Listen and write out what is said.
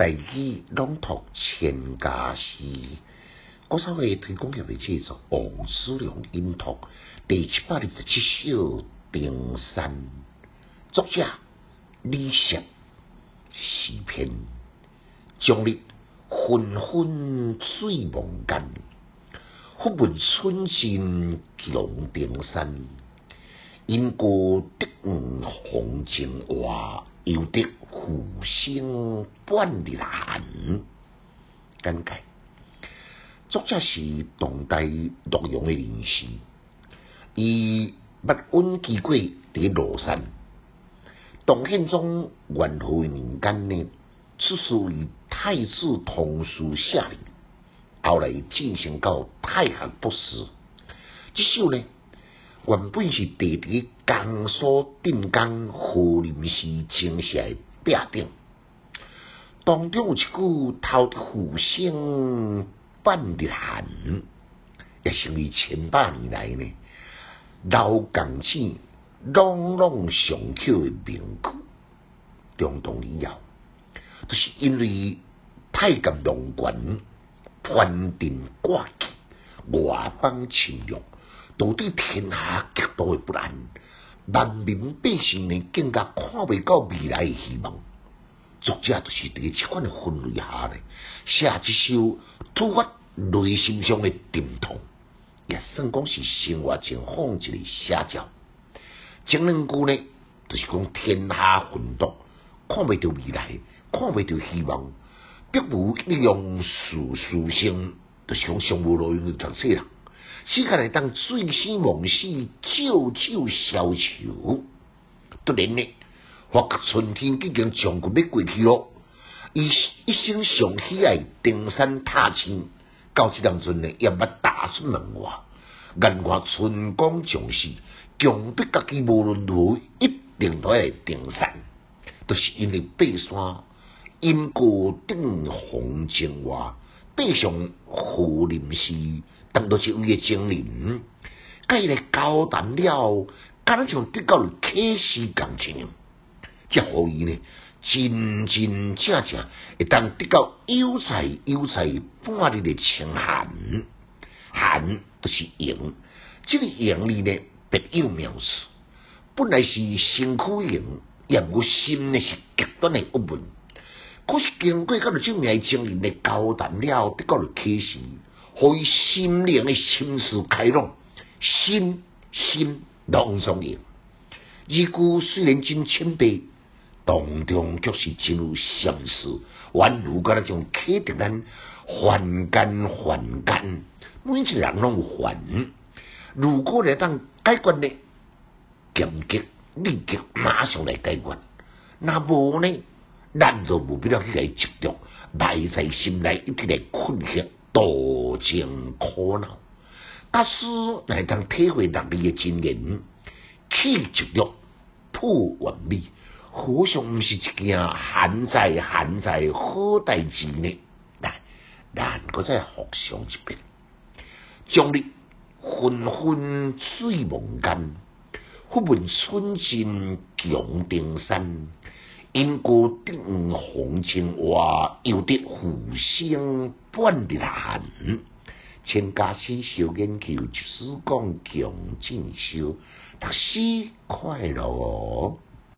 大语朗读千家诗，我稍微推广下的制作王思良音读第七百二十七首《登山》，作者李石，诗篇，将日昏昏睡梦间，忽闻春尽强登山，因故得五红情话。有得虎星半日寒，简介。作者是唐代洛阳的人士，伊密温寄过伫庐山。唐宪宗元和年间呢，出仕于太子同书下令，后来进行到太学博士。这首呢？原本是地伫江苏镇江何林寺精写壁顶，当中有一句“透虎星半日寒”，也成为千百年来呢老港子朗朗上口的名句。中东以后，就是因为太监龙权藩镇挂起，外邦侵略。导致天下极度的不安，人民百姓呢更加看未到未来的希望。作者就是伫这款的氛围下呢，写一首突发内心上的沉痛，也算讲是生活情况一个写照。前两句呢，就是讲天下混沌，看未到未来，看未到希望，必无利用事事性，就是讲上无路用的特色啦。时间来当醉生梦死，久久消愁。突然呢，发觉春天已经将近要过去咯。伊一生上喜爱登山踏青，到这当阵呢，也捌踏出门外。眼看春光将逝，强逼家己无论如何一定都要登山。都是因为爬山，因过顶红尘外。背上胡林寺，当作是为个精灵，甲伊来交谈了，敢若像得到了启示感情，即互伊呢真真正正会当得到有才有才半日的清寒，寒就是营，这个营里呢别有妙处，本来是身躯营，也无心呢是极端的郁闷。可是经过甲着这名精灵的交谈了，得到了启示，互伊心灵的心思开朗，心心朗上应。字句虽然真浅白，当中却是真有心思，宛如甲那种启迪咱凡间凡间，每一个人拢有烦。如果来当解决呢，紧急立即马上来解决，那无呢？咱就无必要去来执着，埋在心内一直来困惑、多情苦恼。大师来当体会人哋嘅经验，去执着破完美，何尝毋是一件罕在罕在好代志呢？来，咱搁再复上一遍，将你昏昏睡梦间，忽闻春尽强登山。因故顶红尘话，又得互相半日寒。千家诗小研究，就是讲强进修，读书快乐哦。